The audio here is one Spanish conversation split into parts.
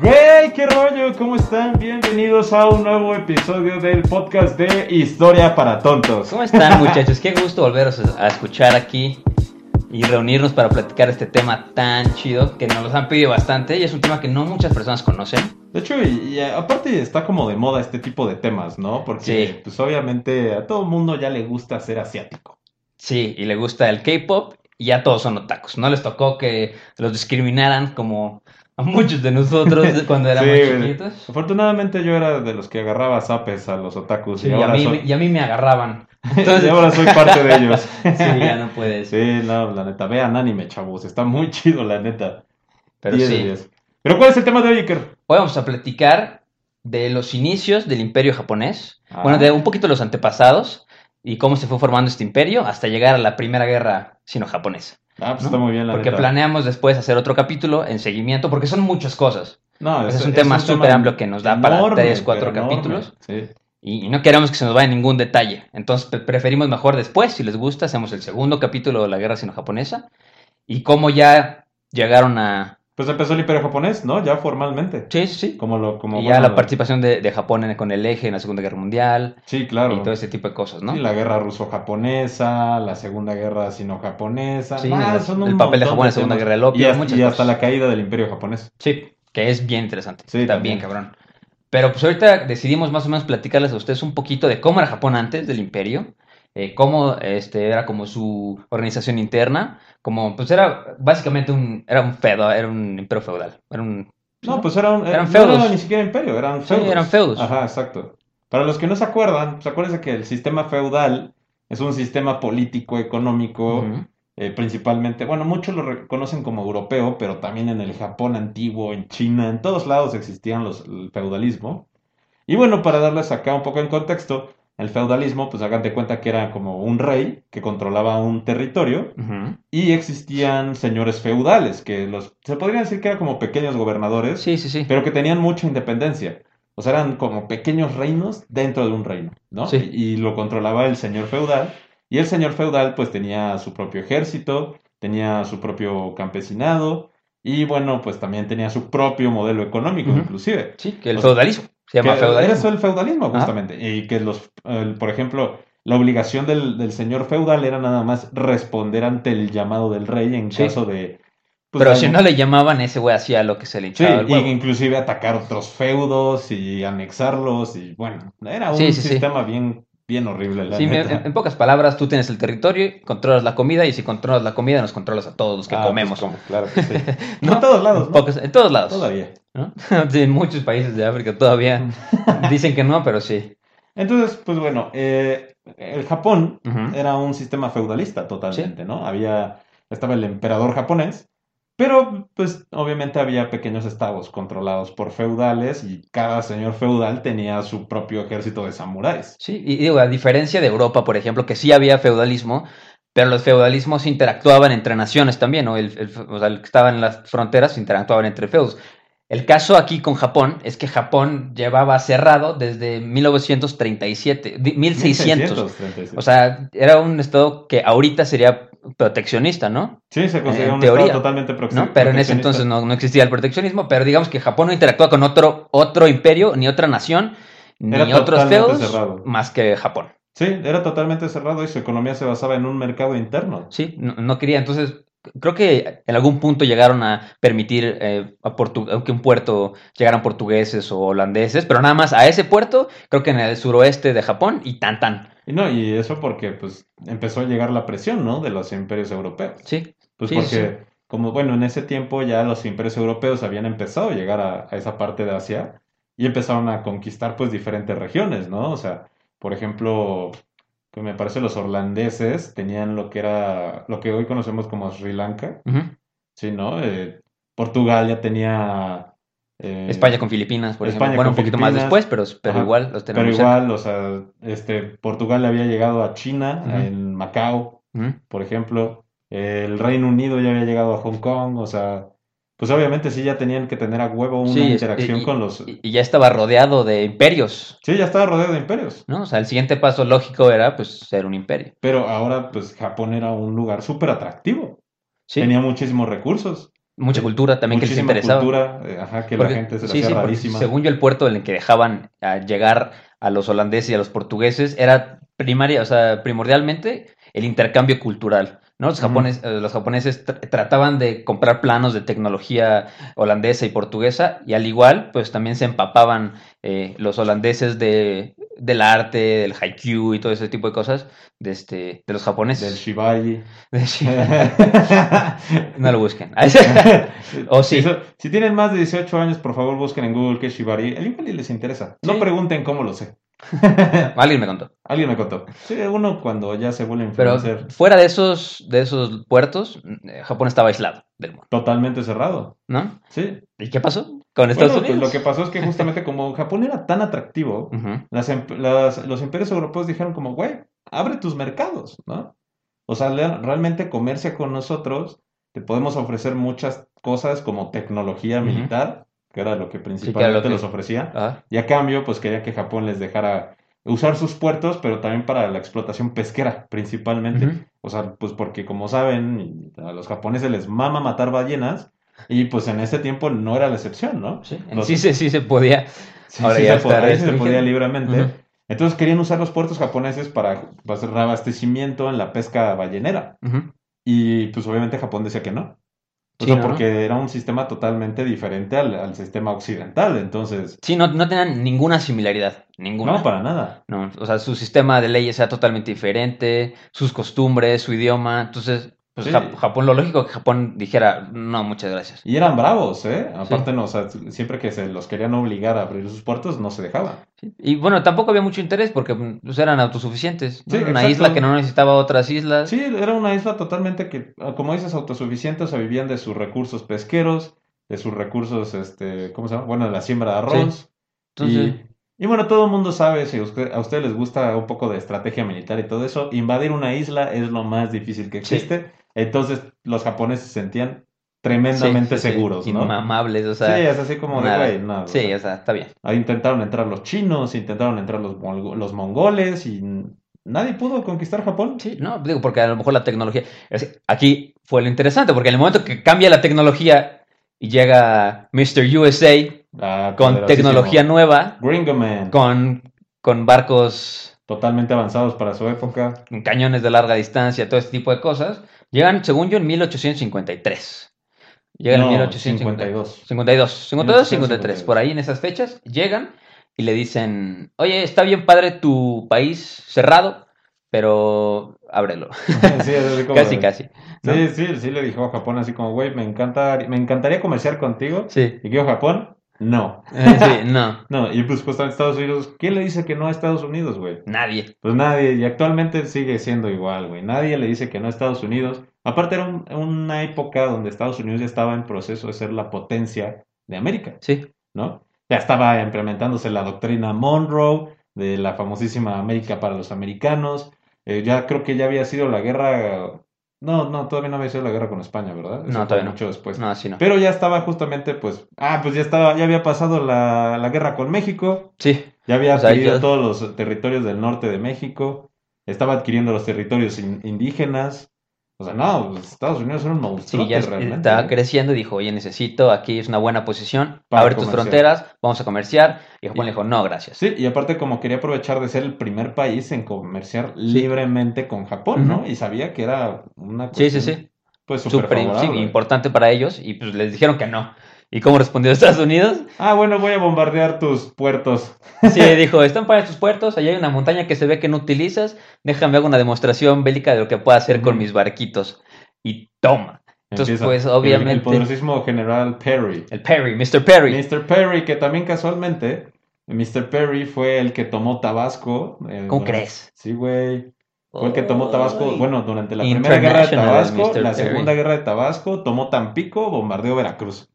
Güey, qué rollo, ¿cómo están? Bienvenidos a un nuevo episodio del podcast de Historia para Tontos. ¿Cómo están muchachos? Qué gusto volveros a escuchar aquí y reunirnos para platicar este tema tan chido que nos los han pedido bastante y es un tema que no muchas personas conocen. De hecho, y, y aparte está como de moda este tipo de temas, ¿no? Porque Sí. pues obviamente a todo mundo ya le gusta ser asiático. Sí, y le gusta el K-pop y ya todos son otakus. No les tocó que los discriminaran como a muchos de nosotros cuando éramos Sí, chiquitos. Afortunadamente yo era de los que agarraba zapes a los otakus Sí, y, y, a ahora mí, soy, y a mí me agarraban. y Entonces, ahora soy parte de ellos. sí, ya no puedes. Sí, no, la neta, vean anime, chavos, está muy chido, la neta. Pero 10 de sí, 10. Pero ¿cuál es el tema de hoy, Iker? hoy vamos a platicar de los inicios del imperio japonés. Ah. Bueno, de un poquito los antepasados y cómo se fue formando este imperio hasta llegar a la primera guerra sino-japonesa. Ah, pues ¿no? está muy bien, la Porque neta. planeamos después hacer otro capítulo en seguimiento, porque son muchas cosas. No, es un tema súper amplio que nos da para tres, cuatro enorme, capítulos. Sí. Y, y no queremos que se nos vaya ningún detalle. Entonces pre- preferimos mejor después, si les gusta, hacemos el segundo capítulo de la guerra sino-japonesa y cómo ya llegaron a... Pues empezó el Imperio Japonés, ¿no? Ya formalmente. Sí, sí, sí. Como lo, como y ya bueno, la participación de, de Japón en- con el eje en la Segunda Guerra Mundial Sí, claro. y todo ese tipo de cosas, ¿no? Sí, la guerra ruso-japonesa, la segunda guerra sino-japonesa. Sí, Ah, el- papel de Japón en la Segunda. Guerra del Opio, Y hasta, muchas y hasta cosas. la caída del Imperio Japonés. Sí, que es bien interesante. Sí, Está también. bien, cabrón. Pero pues ahorita decidimos más o menos platicarles a ustedes un poquito de cómo era Japón antes del imperio, eh, cómo este, era como su organización interna, como pues era básicamente un, era un feudo, era un imperio feudal, era un... No, pues era un, Eran no feudos. era ni siquiera imperio, eran Sí, feudos. eran feudos. Ajá, exacto. Para los que no se acuerdan, pues acuérdense que el sistema feudal es un sistema político, económico, eh, principalmente, bueno, muchos lo reconocen como europeo, pero también en el Japón antiguo, en China, en todos lados existían los, el feudalismo. Y bueno, para darles acá un poco en contexto, el feudalismo, pues hagan de cuenta que era como un rey que controlaba un territorio y existían señores feudales, que los, se podría decir que eran como pequeños gobernadores, Sí, sí, sí. pero que tenían mucha independencia. O sea, eran como pequeños reinos dentro de un reino, ¿no? Sí. Y, y lo controlaba el señor feudal. Y el señor feudal pues tenía su propio ejército, tenía su propio campesinado y bueno, pues también tenía su propio modelo económico inclusive. Sí, que el O sea, feudalismo, se llama Que feudalismo. Era el feudalismo Ajá. justamente. Y que los, el- por ejemplo, la obligación del, del señor feudal era nada más responder ante el llamado del rey en Sí. caso de... pues, Pero si no le llamaban, ese güey hacía lo que se le Sí, hinchaba el y huevo. inclusive atacar otros feudos y anexarlos y bueno, era un Sí, sí, sí. sistema bien, bien horrible, la Sí, neta. en, en pocas palabras, tú tienes el territorio, controlas la comida y si controlas la comida nos controlas a todos los que Ah, pues, comemos. como, claro que sí. ¿No? En todos lados, En, ¿no? pocas- en todos lados. Todavía. ¿no? Sí, en muchos países de África todavía dicen que no, pero sí. Entonces, pues bueno, eh, el Japón era un sistema feudalista totalmente, ¿no? Había, estaba el emperador japonés, pero pues obviamente había pequeños estados controlados por feudales y cada señor feudal tenía su propio ejército de samuráis. Sí, y digo, a diferencia de Europa, por ejemplo, que sí había feudalismo, pero los feudalismos interactuaban entre naciones también, ¿no? El, o sea, el que estaba en las fronteras interactuaban entre feudos. El caso aquí con Japón es que Japón llevaba cerrado desde 1937, di- 1600. 1637. O sea, era un estado que ahorita sería proteccionista, ¿no? Sí, se considera un teoría, estado totalmente ¿no? Pero en ese entonces no, no existía el proteccionismo, pero digamos que Japón no interactúa con otro, otro imperio, ni otra nación, ni otros feudos, cerrado. más que Japón. Sí, era totalmente cerrado y su economía se basaba en un mercado interno. Sí, no, no quería. Entonces, creo que en algún punto llegaron a permitir eh, a que un puerto llegaran portugueses o holandeses, pero nada más a ese puerto, creo que en el suroeste de Japón y tan tan. Y no, y eso porque pues empezó a llegar la presión, ¿no? De los imperios europeos. Sí, Pues Sí, porque, como bueno, en ese tiempo ya los imperios europeos habían empezado a llegar a, a esa parte de Asia y empezaron a conquistar pues diferentes regiones, ¿no? O sea, por ejemplo, que me parece los holandeses tenían lo que era, lo que hoy conocemos como Sri Lanka. ¿sí, no? Eh, Portugal ya tenía... eh, España con Filipinas, por España ejemplo. Bueno, un poquito más después, pero, pero Ajá. igual los Pero tenemos cerca. igual, o sea, este, Portugal le había llegado a China, en Macao, por ejemplo. El Reino Unido ya había llegado a Hong Kong, o sea, pues obviamente sí ya tenían que tener a huevo una Sí, interacción y- con los... Y, ya estaba rodeado de imperios, Sí, ya estaba rodeado de imperios. ¿no? O sea, el siguiente paso lógico era, pues, ser un imperio. Pero ahora, pues Japón era un lugar súper atractivo. Sí, Tenía muchísimos recursos. mucha cultura también que les muchísima interesaba. cultura, eh, ajá, que Porque- la gente se la sí, hacía rarísima. según yo el puerto en el que dejaban a llegar a los holandeses y a los portugueses era primaria, o sea, primordialmente el intercambio cultural, ¿no? Los, eh, los japoneses tr- trataban de comprar planos de tecnología holandesa y portuguesa y al igual, pues también se empapaban eh, los holandeses de, del arte, del haiku y todo ese tipo de cosas de, este, de los Del japoneses. Shibaji. De- sí. no lo busquen. O sí. Si, tienen más de 18 años, por favor busquen en Google qué es Shibari. El igual les interesa. No pregunten cómo lo sé. Alguien me contó. Alguien me contó. Sí, uno cuando ya se vuelve Pero influencer fuera de esos, de esos puertos, eh, Japón estaba aislado del mundo, totalmente cerrado. ¿no? Sí. ¿Y qué pasó con Estados Bueno, pues Unidos? lo que pasó es que justamente como Japón era tan atractivo, las em- las- los imperios europeos dijeron como, güey, abre tus mercados, ¿no? O sea, realmente comercia con nosotros, te podemos ofrecer muchas cosas como tecnología militar, que era lo que principalmente era lo que- les ofrecía, Ajá. y a cambio, pues quería que Japón les dejara usar sus puertos, pero también para la explotación pesquera, principalmente. O sea, pues porque como saben, a los japoneses les mama matar ballenas, y pues en ese tiempo no era la excepción, ¿no? Sí, Los- sí, se- sí se podía. Sí, Ahora sí ya se podía, ahí se restringido. podía libremente. Entonces querían usar los puertos japoneses para pues, reabastecimiento en la pesca ballenera. Y pues obviamente Japón decía que no. O Sí, sea, ¿no? porque era un sistema totalmente diferente al, al sistema occidental. Entonces, Sí, no, no tenían ninguna similaridad, ninguna. no, para nada. No, o sea, su sistema de leyes era totalmente diferente, sus costumbres, su idioma. Entonces, pues Sí. Japón, lo lógico que Japón dijera, no, muchas gracias. Y eran bravos, ¿eh? Aparte, no, o sea, siempre que se los querían obligar a abrir sus puertos, no se dejaban. Sí. Y bueno, tampoco había mucho interés porque pues, eran autosuficientes. ¿no? Una exacto. isla que no necesitaba otras islas. Sí, era una isla totalmente que, como dices, autosuficiente, o sea, vivían de sus recursos pesqueros, de sus recursos, este, ¿cómo se llama? Bueno, de la siembra de arroz. Entonces, Y, y bueno, todo el mundo sabe, si a usted, a ustedes les gusta un poco de estrategia militar y todo eso, invadir una isla es lo más difícil que Sí. Entonces, los japoneses se sentían tremendamente sí, sí, sí, seguros, ¿no? Inmamables, o sea. sí, es así como de, güey, no. o Sí, sea, o sea, está bien. ahí intentaron entrar los chinos, intentaron entrar los, mongoles y nadie pudo conquistar Japón. Sí, no, digo, porque a lo mejor la tecnología. Aquí fue lo interesante, porque en el momento que cambia la tecnología y llega Mr. USA Ah, con tecnología nueva, Gringo Man, con, con barcos, totalmente avanzados para su época. cañones de larga distancia, todo este tipo de cosas, llegan, según yo, en 1853. Llegan en No, 1852. 52. 52, 52, 53, 1852. por ahí en esas fechas, llegan y le dicen, oye, está bien padre tu país cerrado, pero ábrelo. Sí, así como casi, de- casi. ¿no? Sí, sí, sí le dijo a Japón así como, güey, me encanta, me encantaría comerciar contigo. Sí. ¿Y dijo Japón? No. Eh, sí, no, No, y pues justamente Estados Unidos, ¿quién le dice que no a Estados Unidos, güey? nadie. Pues nadie, y actualmente sigue siendo igual, güey. Nadie le dice que no a Estados Unidos. Aparte era un- una época donde Estados Unidos ya estaba en proceso de ser la potencia de América, Sí, ¿no? Ya estaba implementándose la doctrina Monroe de la famosísima América para los americanos. Eh, ya creo que ya había sido la guerra... No, no, todavía no había sido la guerra con España, ¿verdad? Eso No, todavía no. mucho después. no, sí, no. Pero ya estaba justamente, pues, ah, pues ya estaba, ya había pasado la, la guerra con México, Sí, ya había O sea, adquirido ya- todos los territorios del norte de México, estaba adquiriendo los territorios in- indígenas. O sea, no, pues, Estados Unidos era un monstruo sí, ya realmente. estaba creciendo y dijo, oye, necesito, aquí es una buena posición, Para abre tus fronteras, vamos a comerciar. Y Japón Y- le dijo, no, gracias. Sí, y aparte como quería aprovechar de ser el primer país en comerciar libremente con Japón, ¿no? Y sabía que era una Sí, sí, cuestión, sí. pues, súper sí, importante para ellos y pues les dijeron que no. ¿Y cómo respondió Estados Unidos? Ah, bueno, voy a bombardear tus puertos. Sí, dijo, están para tus puertos, allá hay una montaña que se ve que no utilizas, déjame hacer una demostración bélica de lo que puedo hacer con mis barquitos. Y toma. Entonces, Empieza pues, el- obviamente- El, poderosísimo general Perry. El Perry, Mr. Perry. Mr. Perry, que también casualmente, Mr. Perry fue el que tomó Tabasco. eh, ¿Cómo durante- crees? Sí, güey. Fue el que tomó Tabasco, bueno, durante la primera guerra de Tabasco, la Perry. segunda guerra de Tabasco, tomó Tampico, bombardeó Veracruz.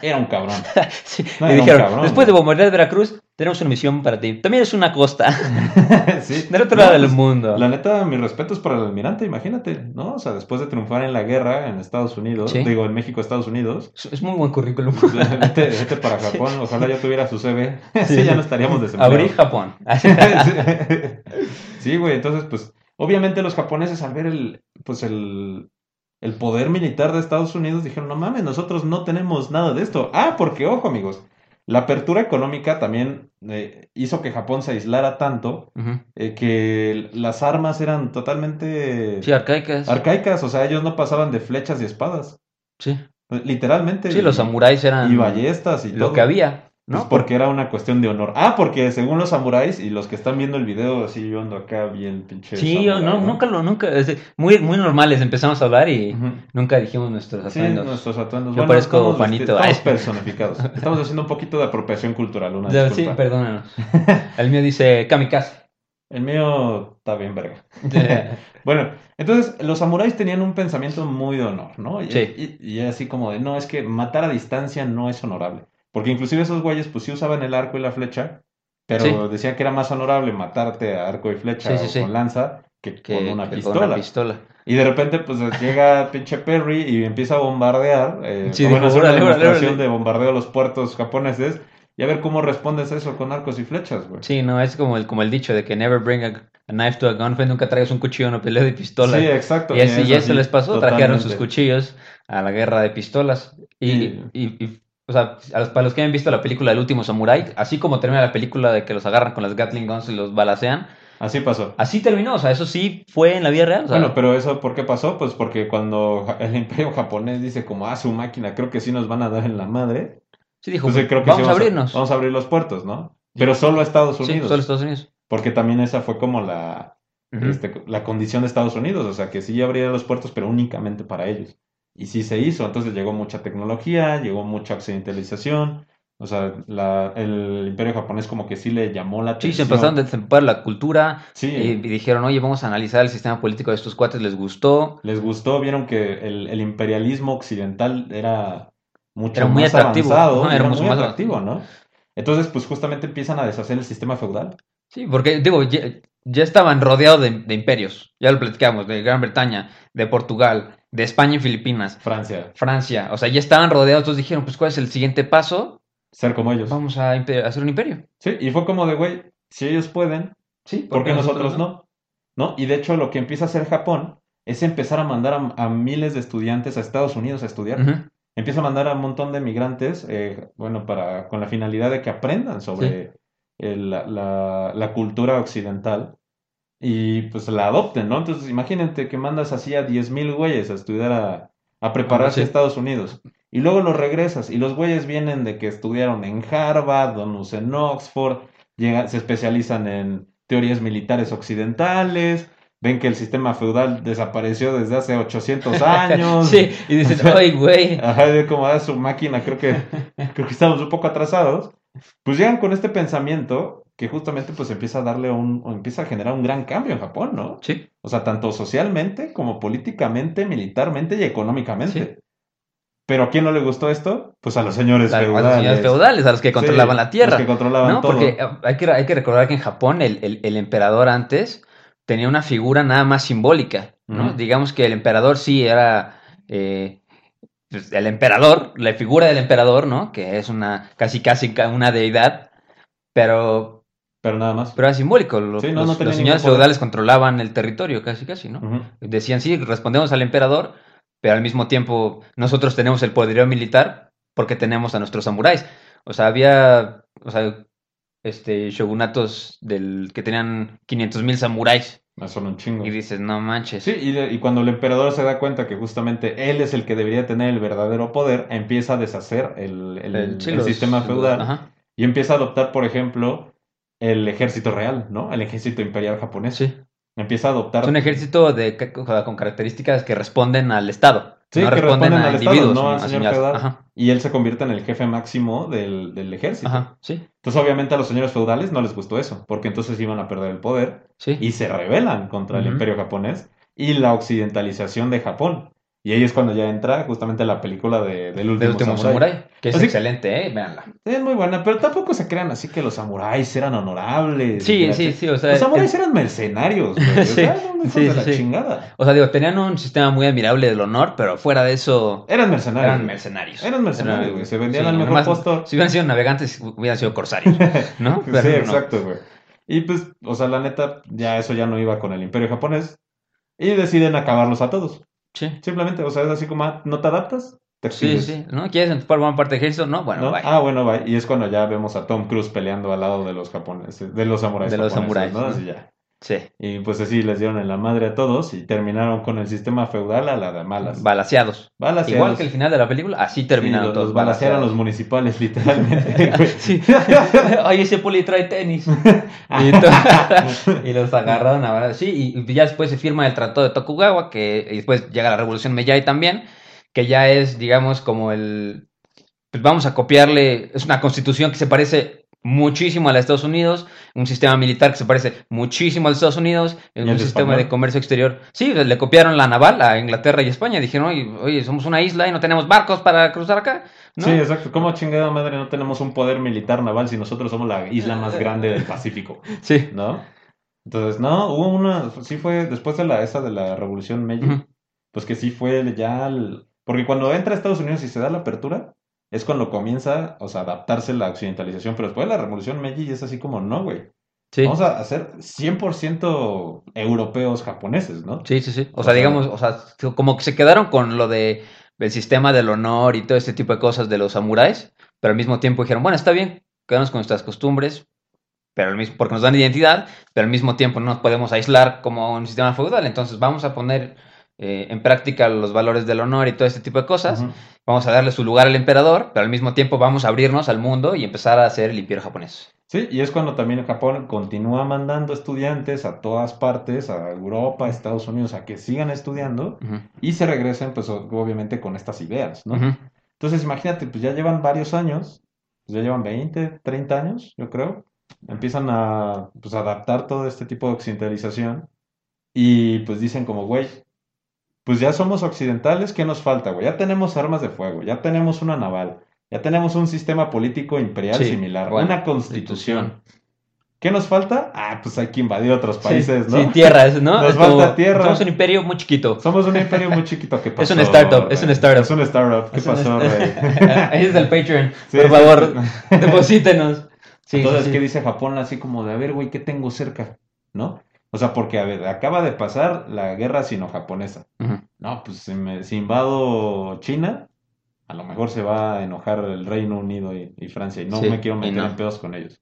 Era un cabrón. Sí, No, era un dijeron, cabrón, después de bombardear Veracruz, tenemos una misión para ti. También es una costa sí. del otro No, lado del pues, mundo. La neta, mi respeto es para el almirante, imagínate, ¿no? O sea, después de triunfar en la guerra en Estados Unidos, Sí. digo, en México, Estados Unidos, Es, muy buen currículum. vete, vete para Japón, ojalá ya tuviera su CV, sí, ya no estaríamos desempleados. Abrí Japón. Sí, güey, entonces, pues, obviamente los japoneses al ver el, pues, el, el poder militar de Estados Unidos dijeron, no mames, nosotros no tenemos nada de esto. Ah, porque, ojo, amigos, la apertura económica también eh, hizo que Japón se aislara tanto eh, que las armas eran totalmente Sí, arcaicas. arcaicas, o sea, ellos no pasaban de flechas y espadas, Sí. literalmente. Sí, los samuráis eran Y ballestas y lo todo. que había, Pues ¿no? porque era una cuestión de honor. Ah, porque según los samuráis y los que están viendo el video, así yo ando acá bien pinche. Sí, no, nunca lo, nunca, muy, muy normales empezamos a hablar y nunca dijimos nuestros Sí, atuendos. nuestros atuendos. Yo parezco estamos, Juanito. Estamos personificados. Estamos haciendo un poquito de apropiación cultural, una Sí, perdónanos. El mío dice kamikaze. El mío está bien verga. Bueno, entonces los samuráis tenían un pensamiento muy de honor, ¿no? Y, Sí. y, y así como de, no, es que matar a distancia no es honorable. Porque inclusive esos güeyes pues sí usaban el arco y la flecha, pero Sí. decían que era más honorable matarte a arco y flecha Sí, sí, o sí. con lanza que, que, con una que pistola. con una pistola. Y de repente pues llega pinche Perry y empieza a bombardear, eh, Sí, bueno, dijo, una "Órale, órale, demostración órale". de bombardeo a los puertos japoneses y a ver cómo respondes a eso con arcos y flechas, güey. Sí, no, es como el, como el dicho de que never bring a, a knife to a gunfight, nunca traigas un cuchillo a una pelea de pistola. Sí, exacto. y así, es y eso así, les pasó, trajeron sus totalmente. cuchillos a la guerra de pistolas. Y, Y- y- y, o sea, a para los que hayan visto la película El último Samurai, así como termina la película de que los agarran con las Gatling Guns y los balacean, Así pasó. así terminó, o sea, eso sí fue en la vida real. o sea, Bueno, pero eso, ¿por qué pasó? Pues porque cuando el imperio japonés dice como, ah, su máquina, creo que sí nos van a dar en la madre, sí dijo, creo que vamos sí a abrirnos. vamos a abrir los puertos, ¿no? Pero solo a Estados sí, Unidos, solo Estados Unidos. porque también esa fue como la, este, la condición de Estados Unidos, o sea, que sí abría los puertos, pero únicamente para ellos. Y sí se hizo, entonces llegó mucha tecnología, llegó mucha occidentalización, o sea, la, el imperio japonés como que sí le llamó la Sí, se atención. empezaron a desempar la cultura Sí. y, y dijeron, oye, vamos a analizar el sistema político de estos cuates, les gustó. les gustó, vieron que el, el imperialismo occidental era mucho Era muy más atractivo, avanzado, y era era mucho muy más atractivo, ¿no? Entonces, pues justamente empiezan a deshacer el sistema feudal. Sí, porque digo, ya, ya estaban rodeados de, de imperios, ya lo platicamos, de Gran Bretaña, de Portugal, de España y Filipinas, Francia, Francia, o sea, ya estaban rodeados, entonces dijeron, pues, ¿cuál es el siguiente paso? ser como ellos. Vamos a hacer un imperio. Sí, y fue como de, güey, si ellos pueden, Sí, ¿por qué nosotros no? ¿No? Y de hecho lo que empieza a hacer Japón es empezar a mandar a, a miles de estudiantes a Estados Unidos a estudiar. Empieza a mandar a un montón de migrantes, eh, bueno, para, con la finalidad de que aprendan sobre el- la, la- la cultura occidental y pues la adopten, ¿no? Entonces imagínate que mandas así a 10.000 güeyes a estudiar a, a prepararse sí. a Estados Unidos y luego los regresas y los güeyes vienen de que estudiaron en Harvard, unos en Oxford, llegan, se especializan en teorías militares occidentales. Ven que el sistema feudal desapareció desde hace 800 años. Sí, y dicen, ay, güey. Ajá, de como a su máquina, creo que, creo que estamos un poco atrasados. Pues llegan con este pensamiento que justamente pues empieza a darle un, o empieza a generar un gran cambio en Japón, ¿no? Sí, O sea, tanto socialmente como políticamente, militarmente y económicamente. Sí. Pero ¿a quién no le gustó esto? Pues a los señores a, a los feudales. señores feudales, a los que controlaban Sí, la tierra. Los que controlaban ¿no? todo. Porque hay que, hay que recordar que en Japón el, el- el emperador antes tenía una figura nada más simbólica, ¿no? Digamos que el emperador sí era eh, pues, el emperador, la figura del emperador, ¿no? Que es una casi casi ca- una deidad, pero, Pero nada más. pero era simbólico. Los, Sí, no, los- los señores feudales controlaban el territorio, casi casi, ¿no? Decían, sí, respondemos al emperador, pero al mismo tiempo nosotros tenemos el poderío militar porque tenemos a nuestros samuráis. O sea, había, o sea, este, shogunatos del, que tenían 500 mil samuráis. Ah, Son un chingo. Y dices, no manches. Sí, y, cuando el emperador se da cuenta que justamente él es el que debería tener el verdadero poder, empieza a deshacer el, el- El- sistema feudal ajá, y empieza a adoptar, por ejemplo, el ejército real, ¿no? El ejército imperial japonés. sí. Empieza a adoptar... Es un ejército de, con características que responden al Estado. Sí, no que responden responden a al Estado, no al señor feudal. Y él se convierte en el jefe máximo del, del ejército. ajá, sí, Entonces, obviamente, a los señores feudales no les gustó eso, porque entonces iban a perder el poder sí. y se rebelan contra el imperio japonés y la occidentalización de Japón. Y ahí es cuando ya entra justamente la película de, del último. Samurai, que es Así- excelente, ¿eh? Véanla. Es muy buena, pero tampoco se crean así que los samuráis eran honorables. Sí, sí, sí, o sea, Los samuráis eran mercenarios, güey. O Sí, sea, eran hijos sí, de sí, la sí. chingada. O sea, digo, tenían un sistema muy admirable del honor, pero fuera de eso Eran mercenarios. eran mercenarios. Eran mercenarios, güey. Se vendían al mejor postor. Si hubieran sido navegantes, hubieran sido corsarios, ¿no? sí, Pero no. exacto, güey. Y pues, o sea, la neta, ya eso ya no iba con el imperio japonés. Y deciden acabarlos a todos. Sí, Simplemente, o sea, es así como, ah, ¿no te adaptas? Te sí, sí. ¿No? ¿Quieres formar parte del ejército? No, bueno, ¿no? bye. Ah, bueno, bye. Y es cuando ya vemos a Tom Cruise peleando al lado de los japoneses, de los samuráis. De los japoneses, samuráis. ¿no? Así ya. Sí. Y pues así les dieron en la madre a todos y terminaron con el sistema feudal a la de malas. Balaseados. Balaseados. Igual que el final de la película, así terminaron Sí, los, todos. los balacearon los municipales, literalmente. Sí. Oye, ese poli trae tenis. Y, los agarraron a Sí, y ya después se firma el Tratado de Tokugawa, que después llega la Revolución Meiji también, que ya es, digamos, como el... Pues vamos a copiarle, es una constitución que se parece muchísimo a de Estados Unidos, un sistema militar que se parece muchísimo al de Estados Unidos, ¿Y un sistema de comercio exterior. Sí, le copiaron la naval a Inglaterra y España, dijeron, oye, oye, somos una isla y no tenemos barcos para cruzar acá. ¿no? Sí, exacto. ¿Cómo chingada madre no tenemos un poder militar naval si nosotros somos la isla más grande del Pacífico? sí. ¿No? Entonces, no, hubo una, sí fue después de la esa de la Revolución Meiji, pues que sí fue ya el- porque cuando entra a Estados Unidos y se da la apertura, es cuando comienza, o sea, adaptarse la occidentalización, pero después de la Revolución Meiji es así como, no, güey. Sí. Vamos a hacer 100% europeos japoneses, ¿no? Sí, sí, sí. O O sea, sea- digamos, o sea, como que se quedaron con lo de el sistema del honor y todo este tipo de cosas de los samuráis, pero al mismo tiempo dijeron, bueno, está bien, quedamos con nuestras costumbres, pero al mismo, porque nos dan identidad, pero al mismo tiempo no nos podemos aislar como un sistema feudal, entonces vamos a poner eh, en práctica los valores del honor y todo este tipo de cosas, vamos a darle su lugar al emperador, pero al mismo tiempo vamos a abrirnos al mundo y empezar a hacer el imperio japonés. Sí, y es cuando también Japón continúa mandando estudiantes a todas partes, a Europa, a Estados Unidos, a que sigan estudiando Ujú, y se regresen, pues obviamente con estas ideas, ¿no? Entonces, imagínate, pues ya llevan varios años, pues ya llevan 20, 30 años, yo creo. Empiezan a pues, adaptar todo este tipo de occidentalización y pues dicen como, güey, pues ya somos occidentales, ¿qué nos falta, güey? Ya tenemos armas de fuego, ya tenemos una naval, ya tenemos un sistema político imperial Sí, similar, bueno, una constitución. ¿Qué nos falta? Ah, pues hay que invadir otros países, sí, ¿no? sí, tierras, ¿no? Nos Es como- falta tierra. Somos un imperio muy chiquito. Somos un imperio muy chiquito. ¿Qué Es pasó? un startup, es un startup. Es un startup. ¿Qué Es pasó, rey? Ahí es el Patreon. Sí, Por favor, sí. deposítenos. Sí, Entonces, ¿qué dice Japón? Así como de, a ver, güey, ¿qué tengo cerca? ¿No? O sea, porque, a ver, acaba de pasar la guerra sino-japonesa. No, pues si, me- si invado China, a lo mejor se va a enojar el Reino Unido y, y Francia, y no Sí, me quiero meter no. en pedos con ellos.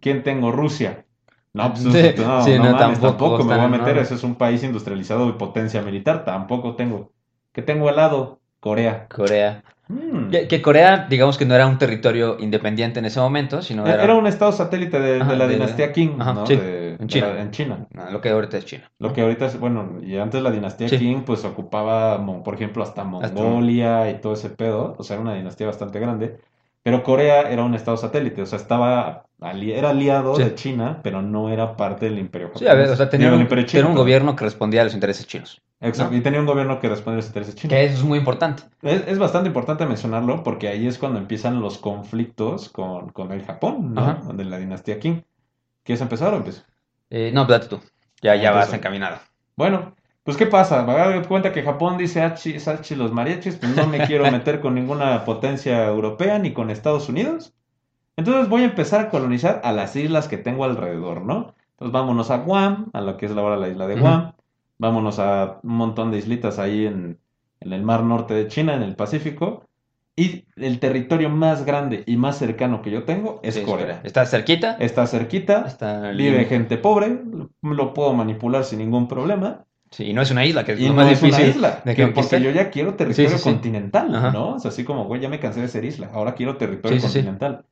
¿Quién tengo? Rusia. No, pues Sí, no, sí, no no, mames, tampoco tampoco me voy a meter, ese es un país industrializado y potencia militar, tampoco tengo. ¿Qué tengo al lado? Corea. Corea. Mm. Que, que Corea, digamos que no era un territorio independiente en ese momento, sino era, Era un estado satélite de, la de- dinastía Qing, ajá, ¿no? sí, De- en China. la- en China. no, lo que ahorita es China. Lo que ahorita es, bueno, y antes la dinastía Sí. Qing, pues ocupaba, por ejemplo, hasta Hasta- Mongolia y todo ese pedo, o sea, era una dinastía bastante grande, pero Corea era un estado satélite, o sea, estaba, ali- era aliado Sí. de China, pero no era parte del imperio Sí, a ver, japonés. o sea, tenía un, tenía gobierno que respondía a los intereses chinos. Exacto, ¿no? y tenía un gobierno que respondía a los intereses chinos. Que eso es muy importante. Es, es bastante importante mencionarlo porque ahí es cuando empiezan los conflictos con, con el Japón, ¿no? De la dinastía Qing. ¿Quieres empezar o empiezo? Eh, no, date tú. Ya, ya vas encaminado. Bueno, pues ¿qué pasa? Me dar cuenta que Japón dice Hachi, Sachi los mariachis, pues no me quiero meter con ninguna potencia europea ni con Estados Unidos. Entonces voy a empezar a colonizar a las islas que tengo alrededor, ¿no? Entonces vámonos a Guam, a lo que es ahora la isla de. Guam. Vámonos a un montón de islitas ahí en, en el mar norte de China, en el Pacífico. Y el territorio más grande y más cercano que yo tengo es Sí, Corea. Está cerquita. Está cerquita, Está vive libre. gente pobre, lo puedo manipular sin ningún problema. Sí, y no es una isla, que es Y lo no más es una isla, de que- porque yo ya quiero territorio Sí, sí, sí. continental, Ajá. ¿no? O sea, así como, güey, ya me cansé de ser isla, ahora quiero territorio continental.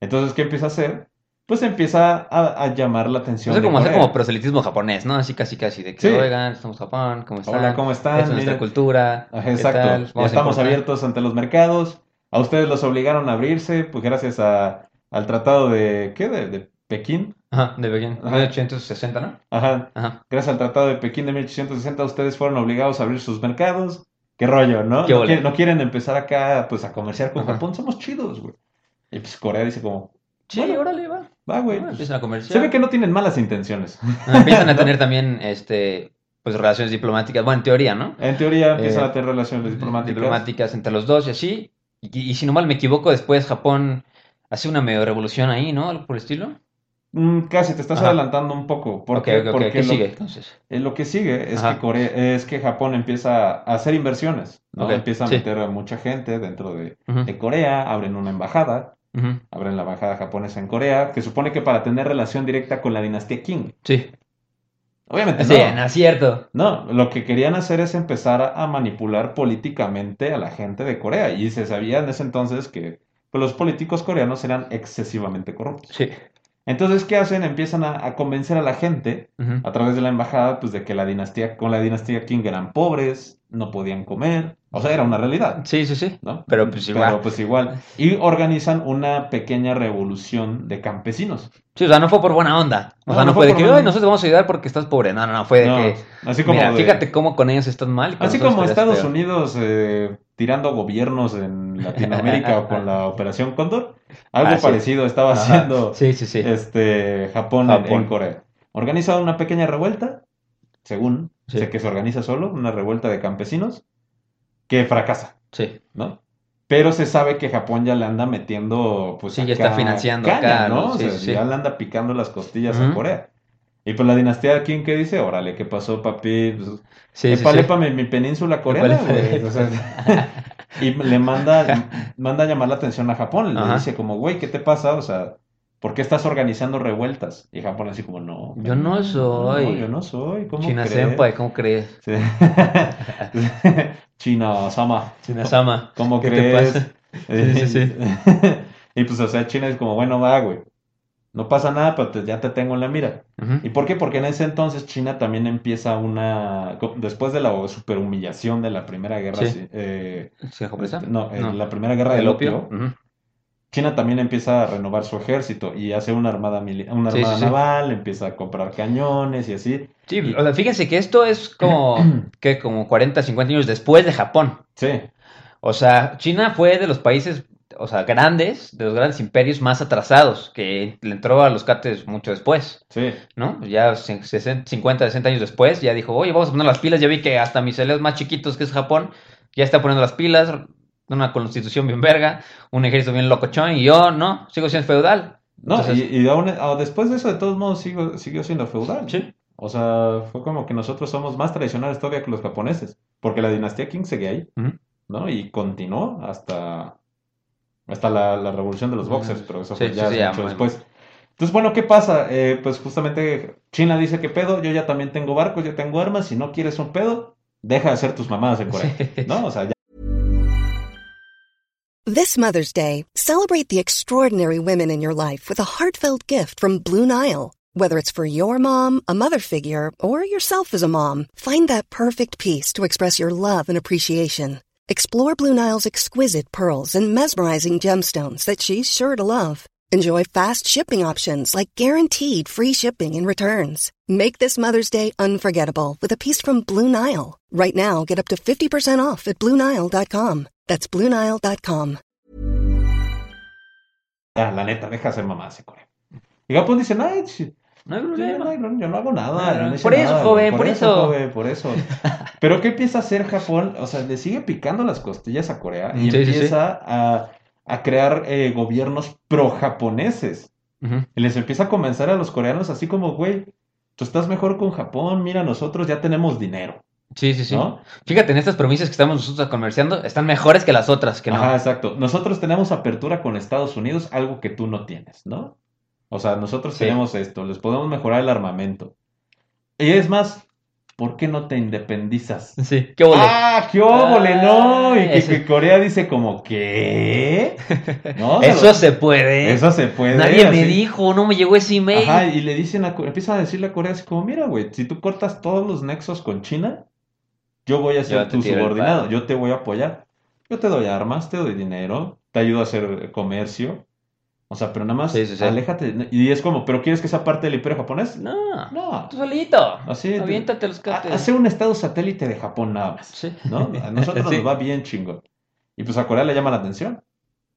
Entonces, ¿qué empieza a hacer? Pues empieza a, a llamar la atención cómo hacer como proselitismo japonés, ¿no? Así casi casi de que, Sí. oigan, estamos Japón, ¿cómo están? Hola, ¿cómo están? Es nuestra cultura. Ajá, ¿qué exacto. estamos abiertos ante los mercados. A ustedes los obligaron a abrirse, pues gracias a, al tratado de, ¿qué? De, de Pekín. Ajá, de Pekín. Ajá. 1860, ¿no? Ajá. Ajá. Gracias al Tratado de Pekín de 1860, ustedes fueron obligados a abrir sus mercados. Qué rollo, ¿no? Qué no, quieren, no quieren empezar acá, pues, a comerciar con Ajá. Japón. Somos chidos, güey. Y pues Corea dice como, Sí, Bueno. órale, va. Va, güey. Ah, empiezan a comerciar. se ve que no tienen malas intenciones. Ah, Empiezan a tener también, este, pues, relaciones diplomáticas. Bueno, en teoría, ¿no? En teoría empiezan Eh, a tener relaciones diplomáticas. diplomáticas entre los dos y así. Y, y si no mal me equivoco, después Japón hace una medio revolución ahí, ¿no? Algo por el estilo. Mm, casi, te estás Ajá. adelantando un poco. ¿Por Ok, qué? ok, ok. Porque ¿Qué lo, sigue entonces? eh, lo que sigue es Ajá. que Corea, es que Japón empieza a hacer inversiones, ¿no? Empieza a sí. meter a mucha gente dentro de Corea, abren una embajada, abren la embajada japonesa en Corea, que supone que para tener relación directa con la dinastía Qing. Sí. Obviamente Sí, no. no es cierto. No, lo que querían hacer es empezar a, a manipular políticamente a la gente de Corea. Y se sabía en ese entonces que pues, los políticos coreanos eran excesivamente corruptos. Sí. Entonces, ¿qué hacen? Empiezan a, a convencer a la gente a través de la embajada, pues de que la dinastía, con la dinastía Qing eran pobres, no podían comer. O sea, era una realidad, Sí, sí, sí. ¿no? Pero, pues, igual. Pero pues igual. Y organizan una pequeña revolución de campesinos. Sí, o sea, no fue por buena onda. O No, sea, no, no fue fue de que, ay, nosotros te vamos a ayudar porque estás pobre. No, no, no, fue de No, que, así como mira, de- fíjate cómo con ellos estás mal. Así como Estados. Unidos eh, tirando gobiernos en Latinoamérica con la Operación Cóndor, algo Ah, sí. parecido estaba Ajá. haciendo Sí, sí, sí. este Japón, Japón. En, Corea. Organiza una pequeña revuelta, según sé que se organiza solo, una revuelta de campesinos que fracasa, Sí. ¿no? Pero se sabe que Japón ya le anda metiendo, pues Sí, ya está financiando caña, acá, ¿no? ¿no? O Sí, sea, sí. ya le anda picando las costillas a Ujú. Corea. Y pues la dinastía de Qing, ¿qué dice? Órale, ¿qué pasó, papi? Pues, Sí, sí, mi península coreana, güey. O sea, y le manda, manda a llamar la atención a Japón. Le Ajá. dice como, güey, ¿qué te pasa? O sea, ¿por qué estás organizando revueltas? Y Japón así como, no. Yo no soy. no, yo no soy. ¿Cómo China crees? Senpai, ¿cómo crees? Sí. China Sama, China Sama. ¿cómo ¿Qué te crees? pasa? Sí, sí, sí. y pues, o sea, China es como, bueno, va, güey. No pasa nada, pero te- ya te tengo en la mira. ¿Y por qué? Porque en ese entonces China también empieza una, después de la superhumillación de la Primera Guerra, Sí. eh, ¿Sí, este, no, la Primera Guerra ¿El del opio? China también empieza a renovar su ejército y hace una armada, una Sí, armada sí, sí. naval, empieza a comprar cañones y así. Sí, Y- o sea, fíjense que esto es como, que como 40, 50 años después de Japón. Sí, O sea, China fue de los países, o sea, grandes, de los grandes imperios más atrasados, que le entró a los cates mucho después, sí. ¿no? Ya se- 60, 50, 60 años después, ya dijo, oye, vamos a poner las pilas, ya vi que hasta mis aliados más chiquitos, que es Japón, ya está poniendo las pilas, una constitución bien verga, un ejército bien locochón, y yo, no, sigo siendo feudal. No, Entonces, y, y aún- ah, después de eso, de todos modos, sigo, siguió siendo feudal. sí, O sea, fue como que nosotros somos más tradicionales todavía que los japoneses, porque la dinastía Qing sigue ahí. ¿no? Y continuó hasta, hasta la, la revolución de los boxers, pero eso Sí, fue ya sí, ya, mucho muy- después. Entonces, bueno, ¿qué pasa? Eh, pues justamente China dice que pedo, yo ya también tengo barcos, yo tengo armas, si no quieres un pedo, deja de hacer tus mamadas en Corea, Sí. ¿no? O sea, ya This Mother's Day, celebrate the extraordinary women in your life with a heartfelt gift from Blue Nile. Whether it's for your mom, a mother figure, or yourself as a mom, find that perfect piece to express your love and appreciation. Explore Blue Nile's exquisite pearls and mesmerizing gemstones that she's sure to love. Enjoy fast shipping options like guaranteed free shipping and returns. Make this Mother's Day unforgettable with a piece from Blue Nile. Right now, get up to 50% off at BlueNile.com. That's BlueNile.com. Ya, ah, la neta, deja de hacer mamadas en Corea. Y Japón dice, ay, no hay yo, problema. no, yo no hago nada. yo no Por eso, nada, joven, por eso. joven, por eso. Pero ¿qué empieza a hacer Japón? O sea, le sigue picando las costillas a Corea y Sí, sí, sí. empieza a, a crear eh, gobiernos pro-japoneses. Y les empieza a convencer a los coreanos así como, güey, tú estás mejor con Japón, mira, nosotros ya tenemos dinero, Sí, sí, sí. ¿no? Fíjate, en estas provincias que estamos nosotros comerciando, están mejores que las otras, que no. Ajá, exacto. Nosotros tenemos apertura con Estados Unidos, algo que tú no tienes, ¿no? O sea, nosotros Sí. tenemos esto, les podemos mejorar el armamento. Y es más, ¿por qué no te independizas? Sí, qué ole. ¡Ah, qué óvole, no! Y Ah, que, ese- que Corea dice como, ¿qué? ¿No? Eso lo- se puede. eso se puede. Nadie me dijo, no me llegó ese email. Ajá, y le dicen a, empiezan a decirle a Corea así como, mira, güey, si tú cortas todos los nexos con China, yo voy a ser tu subordinado, yo te voy a apoyar. Yo te doy armas, te doy dinero, te ayudo a hacer comercio. O sea, pero nada más Sí, sí, sí. aléjate. Y es como, ¿pero quieres que sea parte del imperio japonés? No, No. tú solito. Así te- Aviéntate los cates. Hace un estado satélite de Japón nada más. Sí. ¿no? A nosotros nos va bien chingón. Y pues a Corea le llama la atención,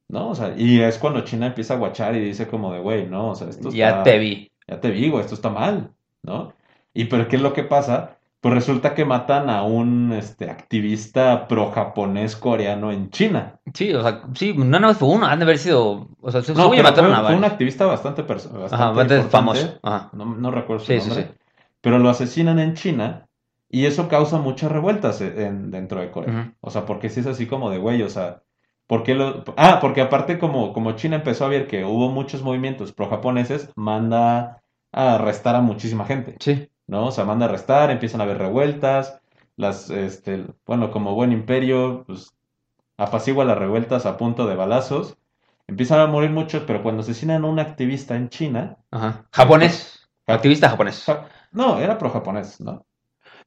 ¿no? O sea, y es cuando China empieza a guachar y dice como de, güey, no, o sea, esto Ya está- te vi. ya te digo, esto está mal, ¿no? Y pero ¿qué es lo que pasa? Pues resulta que matan a un este, activista pro-japonés coreano en China. Sí, o sea, sí, no más fue uno, han de haber sido. O sea, No, pero mataron fue, a fue un activista bastante, bastante Ajá, bastante famoso. Ajá. No, no recuerdo su Sí, sí, nombre. sí. Pero lo asesinan en China y eso causa muchas revueltas e- en- dentro de Corea. O sea, porque si es así como de güey, o sea, ¿por qué lo... Ah, porque aparte como, como China empezó a ver que hubo muchos movimientos pro-japoneses, manda a arrestar a muchísima gente, Sí. ¿No? O sea, manda a arrestar, empiezan a haber revueltas, las, este, bueno, como buen imperio, pues apacigua las revueltas a punto de balazos. Empiezan a morir muchos, pero cuando asesinan a un activista en China, Ajá. Japonés. Ja- Activista japonés. ja- no, era pro-japonés, ¿no?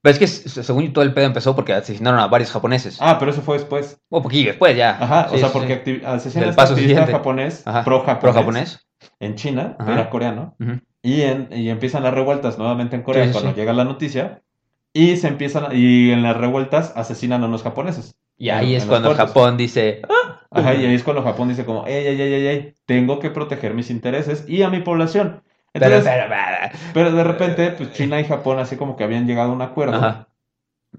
Pero es que según todo el pedo empezó porque asesinaron a varios japoneses. Ah, pero eso fue después. Un poquillo después ya. Ajá, o sea, porque sí. asesinan a Del este activista siguiente. japonés, Ajá. pro-japonés, Pro japonés. en China, Ajá. era coreano. Y, en, y empiezan las revueltas nuevamente en Corea Sí, cuando sí. llega la noticia, y se empiezan, y en las revueltas asesinan a unos japoneses. Y ahí En- es en cuando. Japón dice, "Ah". Ajá, y ahí es cuando Japón dice como, ey, ey, ey, ey, ey, tengo que proteger mis intereses y a mi población. pero, Entonces, pero, pero. pero de repente, pues China y Japón así como que habían llegado a un acuerdo. Ajá,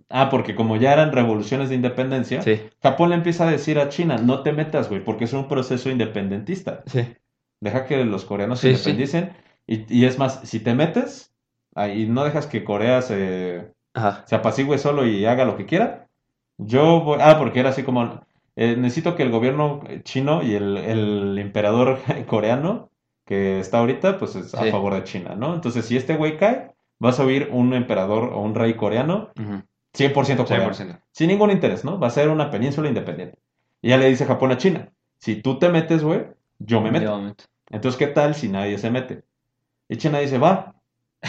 Ah, porque como ya eran revoluciones de independencia, sí, Japón le empieza a decir a China, no te metas, güey, porque es un proceso independentista. sí. Deja que los coreanos se Sí, independicen. Y, y es más, si te metes y no dejas que Corea se, Ajá. se apacigüe solo y haga lo que quiera, yo voy... Ah, porque era así como, eh, necesito que el gobierno chino y el, el emperador coreano que está ahorita, pues es a Sí. favor de China, ¿no? Entonces, si este güey cae, vas a oír un emperador o un rey coreano Ujú. 100% coreano. 100%. Sin ningún interés, ¿no? Va a ser una península independiente. Y ya le dice Japón a China, si tú te metes, güey, yo me meto. Yo me meto. Entonces, ¿qué tal si nadie se mete? Y China dice, va,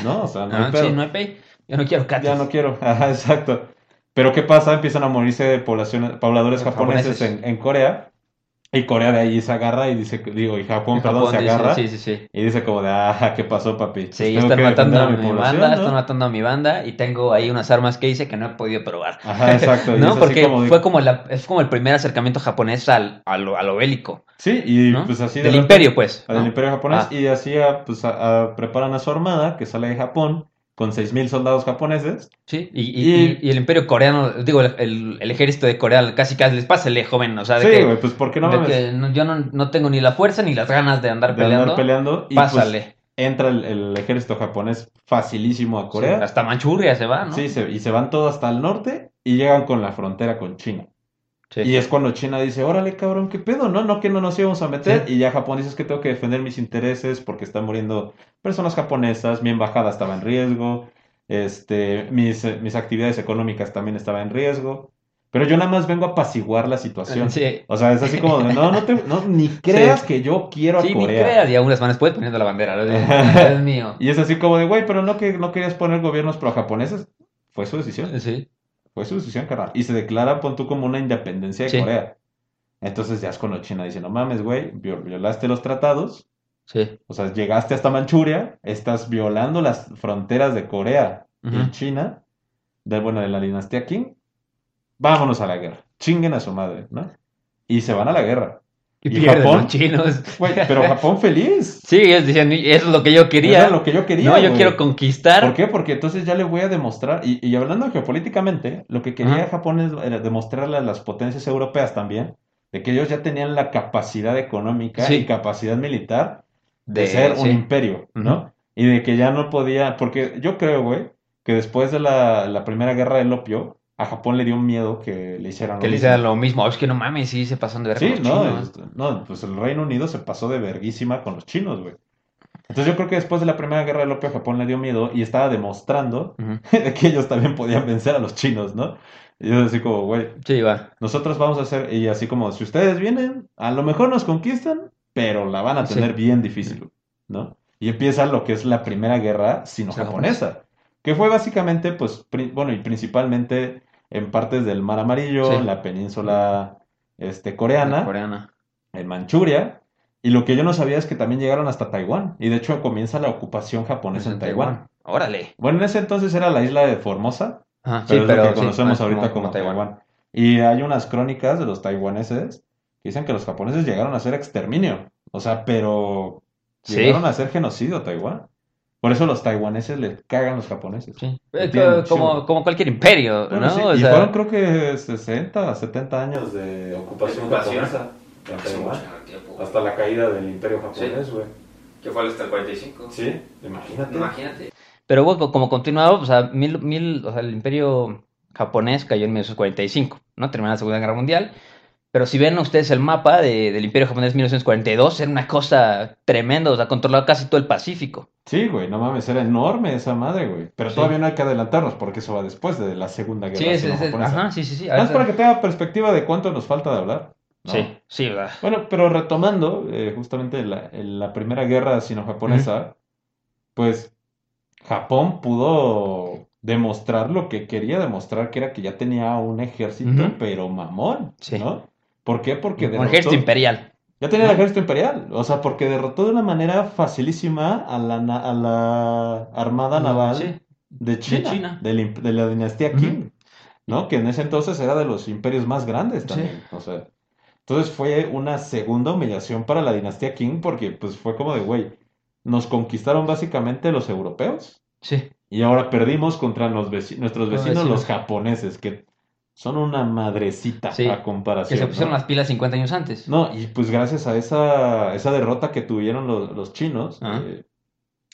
¿no? O sea, no hay Ah, pedo. sí, no hay pay. Yo no quiero cates. Ya no quiero. Ajá, exacto. Pero ¿qué pasa? Empiezan a morirse poblaciones, pobladores japoneses, Japoneses. En, en Corea. Y Corea de ahí se agarra y dice, digo, y Japón, En perdón, Japón se dice, agarra. Sí, sí, sí. Y dice como de, ah, ¿qué pasó, papi? Pues Sí, están matando a mi banda, ¿no? están matando a mi banda y tengo ahí unas armas que hice que no he podido probar. Ajá, exacto. y ¿No? Porque como de- fue como, la, es como el primer acercamiento japonés al, a, lo, a lo bélico, Sí, y ¿no? pues así de Del imperio, pues. del ¿no? imperio japonés. Ah. Y así ah, pues, a- a- preparan a su armada, que sale de Japón, con 6.000 soldados japoneses. Sí, y, y- Y- y- y el imperio coreano, digo, el, ejército de Corea casi casi les pásale, joven, o sea, de Sí, que, pues no de mames, que no- yo no, no tengo ni la fuerza ni las ganas de andar de peleando. andar peleando. Y pues Pásale. entra el, el ejército japonés facilísimo a Sí, Corea. hasta Manchuria se va, ¿no? Sí, se- y se van todos hasta el norte y llegan con la frontera con China. Sí. Y es cuando China dice, órale, cabrón, ¿qué pedo? No, no, que no nos íbamos a meter. Sí. Y ya Japón dice "Es que tengo que defender mis intereses porque están muriendo personas japonesas, mi embajada estaba en riesgo, este, mis, eh, mis actividades económicas también estaban en riesgo. Pero yo nada más vengo a apaciguar la situación. Sí. O sea, es así como no, no, te, no ni creas que yo quiero a Sí, ni Corea. creas, y aún las manos puedes poniendo la bandera, ¿no? es mío. Y es así como de, güey, pero no que no querías poner gobiernos pro-japoneses. Fue su decisión. Sí, Fue su decisión, carnal. Y se declara, pon tú, como una independencia de Sí. Corea. Entonces ya es cuando China dice, no mames, güey, viol- violaste los tratados, sí. o sea, llegaste hasta Manchuria, estás violando las fronteras de Corea y. China, de, bueno, de la dinastía Qing, vámonos a la guerra, chinguen a su madre, ¿no? Y se van a la guerra. Y, ¿Y pierden Japón? los chinos. Pero Japón feliz. Sí, ellos decían, eso es lo que yo quería. Era lo que yo quería, no, yo quiero conquistar. ¿Por qué? Porque entonces ya le voy a demostrar, y, y hablando geopolíticamente, lo que quería. Japón es era demostrarle a las potencias europeas también, de que ellos ya tenían la capacidad económica Sí. y capacidad militar de, De- ser un imperio, ¿no? Y de que ya no podía, porque yo creo, güey, que después de la, la primera guerra del opio, a Japón le dio miedo que le hicieran Que lo le mismo. hicieran lo mismo. Es que no mames, sí se pasan de ver Sí, no, chinos. no, pues el Reino Unido se pasó de verguísima con los chinos, güey. Entonces yo creo que después de la primera guerra del opio Japón le dio miedo y estaba demostrando de que ellos también podían vencer a los chinos, ¿no? Y yo así como, güey, Sí, va. nosotros vamos a hacer, y así como, si ustedes vienen, a lo mejor nos conquistan, pero la van a Sí. tener bien difícil, ¿no? Y empieza lo que es la primera guerra sino-japonesa, que fue básicamente, pues, bueno, y principalmente en partes del Mar Amarillo, Sí. en la península este, coreana, Coreana. en Manchuria, Y lo que yo no sabía es que también llegaron hasta Taiwán. Y de hecho comienza la ocupación japonesa en Taiwán. Órale. Bueno, en ese entonces era la isla de Formosa, pero sí, es pero lo que conocemos ah, ahorita como, Taiwán. Y hay unas crónicas de los taiwaneses que dicen que los japoneses llegaron a hacer exterminio. O sea, pero llegaron a hacer genocidio a Taiwán. Por eso los taiwaneses le cagan a los japoneses. Sí. Eh, como, como cualquier imperio, Bueno, ¿no? sí, O y sea, fueron creo que 60, 70 años de ocupación Ocupación. japonesa tiempo. Hasta la caída del imperio japonés, güey. Que fue hasta el 45. Sí, imagínate. Imagínate. Pero bueno, como continuaba, o sea, mil, mil, o sea, el imperio japonés cayó en 1945, ¿no? Terminó la Segunda Guerra Mundial. Pero si ven ustedes el mapa de- del imperio japonés 1942, era una cosa tremenda, o sea, controlaba casi todo el Pacífico. Sí, güey, no mames, era enorme esa madre, güey. Pero Sí. todavía no hay que adelantarnos porque eso va después de la Segunda Guerra Sí, es, es- es- ajá, sí, sí, sí. Más para que tenga perspectiva de cuánto nos falta de hablar. ¿no? Sí, sí, ¿verdad? Bueno, pero retomando eh, justamente la, la primera guerra sino-japonesa, pues Japón pudo demostrar lo que quería demostrar, que era que ya tenía un ejército, pero mamón, Sí. ¿no? ¿Por qué? Porque Un derrotó- ejército imperial. ya tenía el ejército imperial, o sea, porque derrotó de una manera facilísima a la, na- a la armada naval Sí. de China, China. del imp- de la dinastía. Qing, ¿no? Que en ese entonces era de los imperios más grandes también, o sea. Entonces fue una segunda humillación para la dinastía Qing porque pues fue como de, güey, nos conquistaron básicamente los europeos Sí. y ahora perdimos contra los veci- nuestros Los vecinos, los vecinos. japoneses, que son una madrecita Sí, a Que comparación, se pusieron ¿no? las pilas 50 años antes. No, y pues gracias a esa, esa derrota que tuvieron los, los chinos Ah. eh,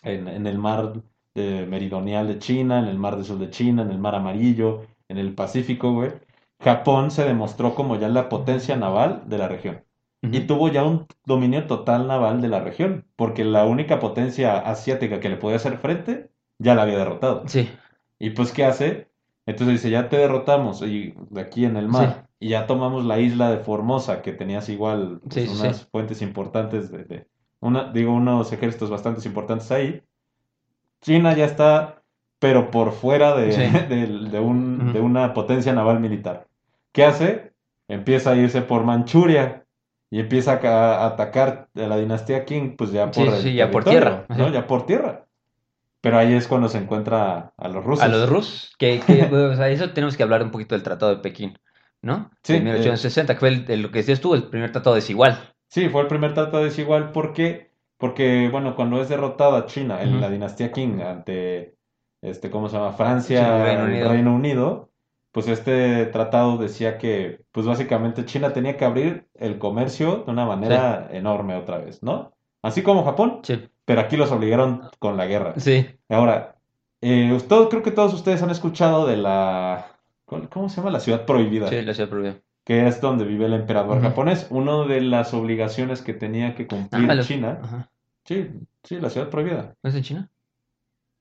en, en el mar eh, meridional de China, en el mar del sur de China, en el mar amarillo, en el Pacífico, güey, Japón se demostró como ya la potencia naval de la región. Y tuvo ya un dominio total naval de la región, porque la única potencia asiática que le podía hacer frente ya la había derrotado. Sí. ¿Y pues qué hace? Entonces dice, ya te derrotamos y de aquí en el mar y ya tomamos la isla de Formosa, que tenías igual pues, Sí, unas sí. fuentes importantes de, de- una, digo, unos ejércitos bastante importantes ahí. China ya está, pero por fuera de, de- de un- de una potencia naval militar. ¿Qué hace? Empieza a irse por Manchuria y empieza a, ca- a atacar a la dinastía Qing, pues ya por el ya por tierra, ¿no? Ya por tierra. Pero ahí es cuando se encuentra a los rusos. A los rusos, que, que, o sea, eso tenemos que hablar un poquito del Tratado de Pekín, ¿no? Sí, De 1860, que fue el, el- lo que decías tú, el primer tratado desigual. Sí, fue el primer tratado desigual. ¿Por qué? Porque, bueno, cuando es derrotada China en la dinastía Qing ante, este, ¿cómo se llama? Francia, Unido. Reino Unido, pues este tratado decía que, pues básicamente China tenía que abrir el comercio de una manera enorme otra vez, ¿no? Así como Japón, Sí. Pero aquí los obligaron con la guerra. Sí. Ahora, eh, usted- creo que todos ustedes han escuchado de la, ¿cómo se llama? La ciudad prohibida. Sí, la ciudad prohibida. que es donde vive el emperador japonés. Una de las obligaciones que tenía que cumplir Ah, China. Ajá. Sí, sí, la ciudad prohibida. ¿No es en China?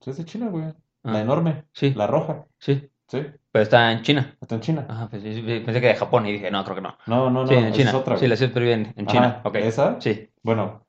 Sí, Es de China, güey. Ah. La enorme, Sí, la roja. sí. Sí, Pero está en China. está en China. Ajá, pues, pensé que de Japón y dije, no, creo que no. No, no, no, Sí, en China. es otra, Sí, la ciudad prohibida en, en Ajá, China. Ok. ¿esa? Sí. Bueno,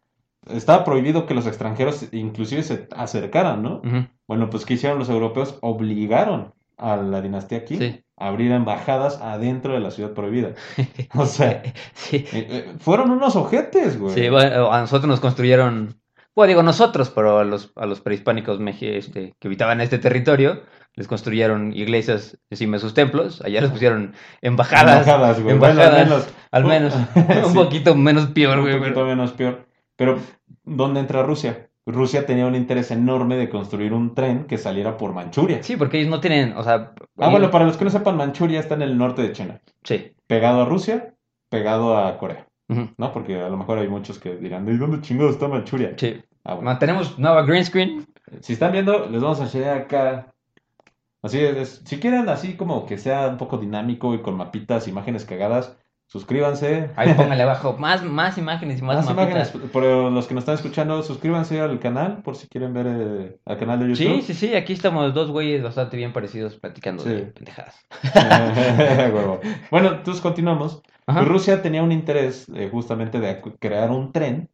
estaba prohibido que los extranjeros inclusive se acercaran, ¿no? Bueno, pues ¿qué hicieron los europeos? Obligaron a la dinastía Qing Sí. a abrir embajadas adentro de la ciudad prohibida. O sea, Sí. eh, eh, fueron unos ojetes, güey. Sí, bueno, a nosotros nos construyeron, bueno, digo nosotros, pero a los, a los prehispánicos este, que habitaban este territorio, les construyeron iglesias encima de sus templos, allá les pusieron embajadas, Embajadas, güey. Bueno, al menos. al menos, un poquito menos peor, Un güey, poquito pero- menos peor. Pero, ¿dónde entra Rusia? Rusia tenía un interés enorme de construir un tren que saliera por Manchuria. Sí, porque ellos no tienen, o sea, Ah, bueno, para los que no sepan, Manchuria está en el norte de China, sí, pegado a Rusia, pegado a Corea, ¿no? Porque a lo mejor hay muchos que dirán, ¿de dónde chingados está Manchuria? sí. Ah, bueno. Nueva green screen, Si están viendo, les vamos a enseñar acá. Así es, si quieren así como que sea un poco dinámico y con mapitas, imágenes cagadas, suscríbanse. ahí póngale abajo, más, más imágenes y más Más imágenes, por los que nos están escuchando, suscríbanse al canal por si quieren ver eh, al canal de Sí, YouTube. sí, sí, aquí estamos dos güeyes bastante bien parecidos platicando Sí. de pendejadas. Bueno, entonces continuamos. Pues Rusia tenía un interés eh, justamente de crear un tren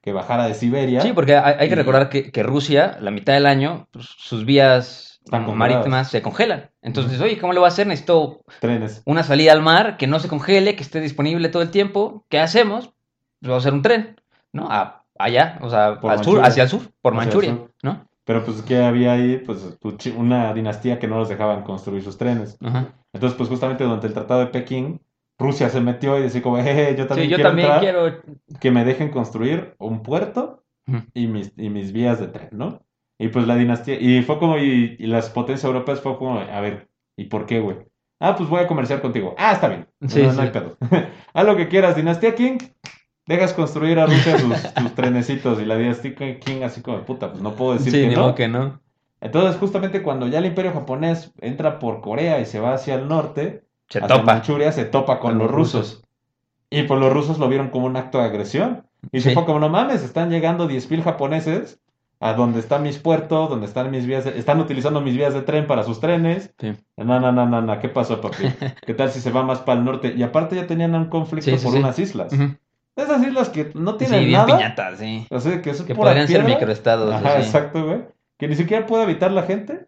que bajara de Siberia. Sí, porque hay, hay que Y- recordar que, que Rusia, la mitad del año, pues, sus vías Congeladas. marítimas se congelan. Entonces, oye, ¿cómo le voy a hacer? Necesito Trenes. una salida al mar que no se congele, que esté disponible todo el tiempo. ¿Qué hacemos? Pues vamos a hacer un tren. ¿no? A, allá, o sea, Por al sur, hacia el sur, por Hacia Manchuria, sur. ¿no? Pero pues, ¿qué había ahí? Pues una dinastía que no los dejaban construir sus trenes. Ajá. Entonces, pues justamente durante el Tratado de Pekín, Rusia se metió y decía como, yo también Sí, yo quiero también entrar, quiero. que me dejen construir un puerto y mis, y mis vías de tren, ¿no? Y pues la dinastía, y fue como, y, y las potencias europeas fue como, a ver, ¿y por qué, güey? Ah, pues voy a comerciar contigo. Ah, está bien. Sí, no, no sí. hay pedo. Haz lo que quieras, dinastía King. Dejas construir a Rusia sus, sus trenecitos y la dinastía King así como, puta, pues no puedo decir Sí, que no. que no. Entonces, justamente cuando ya el imperio japonés entra por Corea y se va hacia el norte, Se topa. Manchuria, se topa con, Con los rusos. Y pues los rusos lo vieron como un acto de agresión. Y se fue como, no mames, están llegando 10.000 japoneses a donde están mis puertos, donde están mis vías, de- están utilizando mis vías de tren para sus trenes. Sí. No, no, no, no, no, ¿qué pasó, papi? ¿Qué tal si se va más para el norte? Y aparte ya tenían un conflicto Sí, sí, por unas islas. Esas islas que no tienen bien nada. piñatas, sí. O sea, que Que podrían ser microestados. Ajá, exacto, güey. Que ni siquiera puede habitar la gente,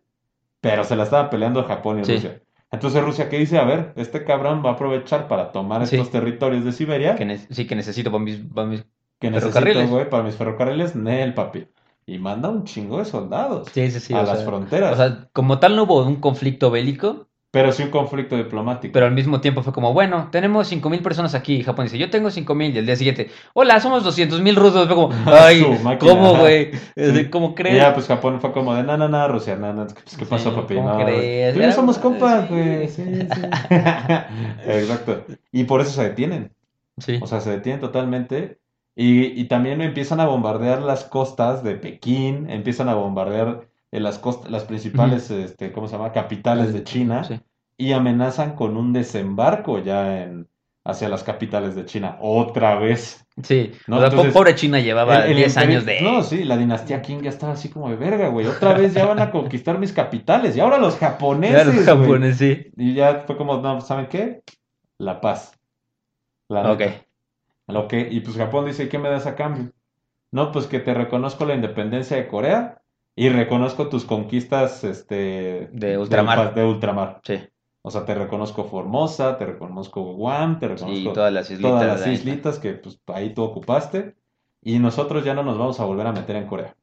pero se la estaba peleando Japón y. Rusia. Entonces Rusia, ¿qué dice? A ver, este cabrón va a aprovechar para tomar estos territorios de Siberia Que sí, que necesito para mis, para mis- que necesito, ferrocarriles. güey, para mis ferrocarriles, Nel, papi. Y manda un chingo de soldados Sí, sí, sí. a las sea, fronteras. O sea, como tal no hubo un conflicto bélico, pero sí un conflicto diplomático. pero al mismo tiempo fue como, bueno, tenemos 5.000 personas aquí. Y Japón dice, yo tengo 5.000. Y al día siguiente, hola, somos 200.000 rusos. Fue como, ay, ¿cómo, güey? ¿Cómo Y crees? ya, pues Japón fue como de, no, no, no, Rusia, no, no, pues, ¿qué pasó, papi? ¿cómo No, crees? tú Era- somos compas, sí. güey, sí, sí. Exacto. Y por eso se detienen. Sí. O sea, se detienen totalmente. Y, y también empiezan a bombardear las costas de Pekín, empiezan a bombardear eh, las costas, las principales, este, ¿cómo se llama? Capitales de China. Sí. Y amenazan con un desembarco ya en, hacia las capitales de China. Otra vez. Sí. No, o sea, po- entonces, pobre China llevaba El- el 10 imperio- años de... No, sí, la dinastía Qing ya estaba así como de verga, güey. Otra vez ya van a conquistar mis capitales. Y ahora los japoneses, Ya los japoneses, sí. Y ya fue como, no, ¿saben qué? La paz. La Ok. neta. Lo que, y pues Japón dice, ¿qué me das a cambio? No, pues que te reconozco la independencia de Corea y reconozco tus conquistas, este, De ultramar. de ultramar. Sí. O sea, te reconozco Formosa, te reconozco Guam, te Sí, reconozco todas las islitas. todas las islitas que pues ahí tú ocupaste y nosotros ya no nos vamos a volver a meter en Corea.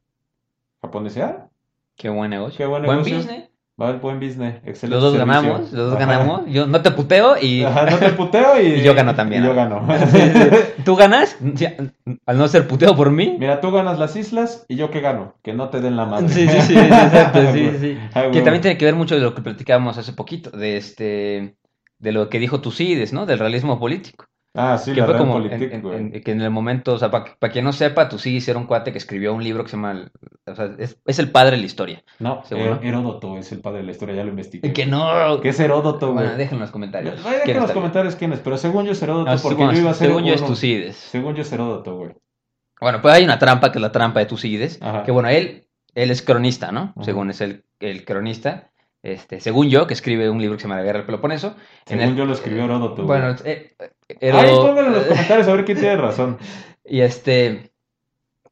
Japón dice, ah, Qué buen negocio. Qué buen Buen negocio. business. Va el buen business, excelente Los dos servicio. ganamos, los dos Ajá. ganamos. Yo no te puteo y Ajá, no te puteo y, Y yo gano también, y yo ¿no? gano. Sí, sí. tú ganas al no ser puteado por mí. Mira, tú ganas las islas y yo qué gano, que no te den la madre. Sí, sí, sí, exacto, sí, sí. Que también tiene que ver mucho de lo que platicábamos hace poquito, de este, de lo que dijo Tucídides, ¿no? Del realismo político. Ah, sí, que la fue como en, Politik, en- güey. en- que en el momento, o sea, para quien no sepa, Tucídides era un cuate que escribió un libro que se llama, o sea, es, es el padre de la historia. No, ¿Seguro? Her- Heródoto es el padre de la historia, ya lo investigué. Que no. ¿Qué es Heródoto, güey? Bueno, dejen en los comentarios. Vaya quién en los comentarios quién es, pero según yo es Heródoto, No, porque yo iba a ser según yo es Tucídides. Según yo es Heródoto, güey. Bueno, pues hay una trampa que es la trampa de Tucídides, Ajá. que bueno, él, él es cronista, ¿no? Ajá. Según es el, el cronista, este, según yo, que escribe un libro que se llama La Guerra del Peloponeso. en Según el- yo lo escribió Heródoto. Bueno, eh, eh, Ahí pónganlo en los comentarios a ver quién tiene razón. Y este.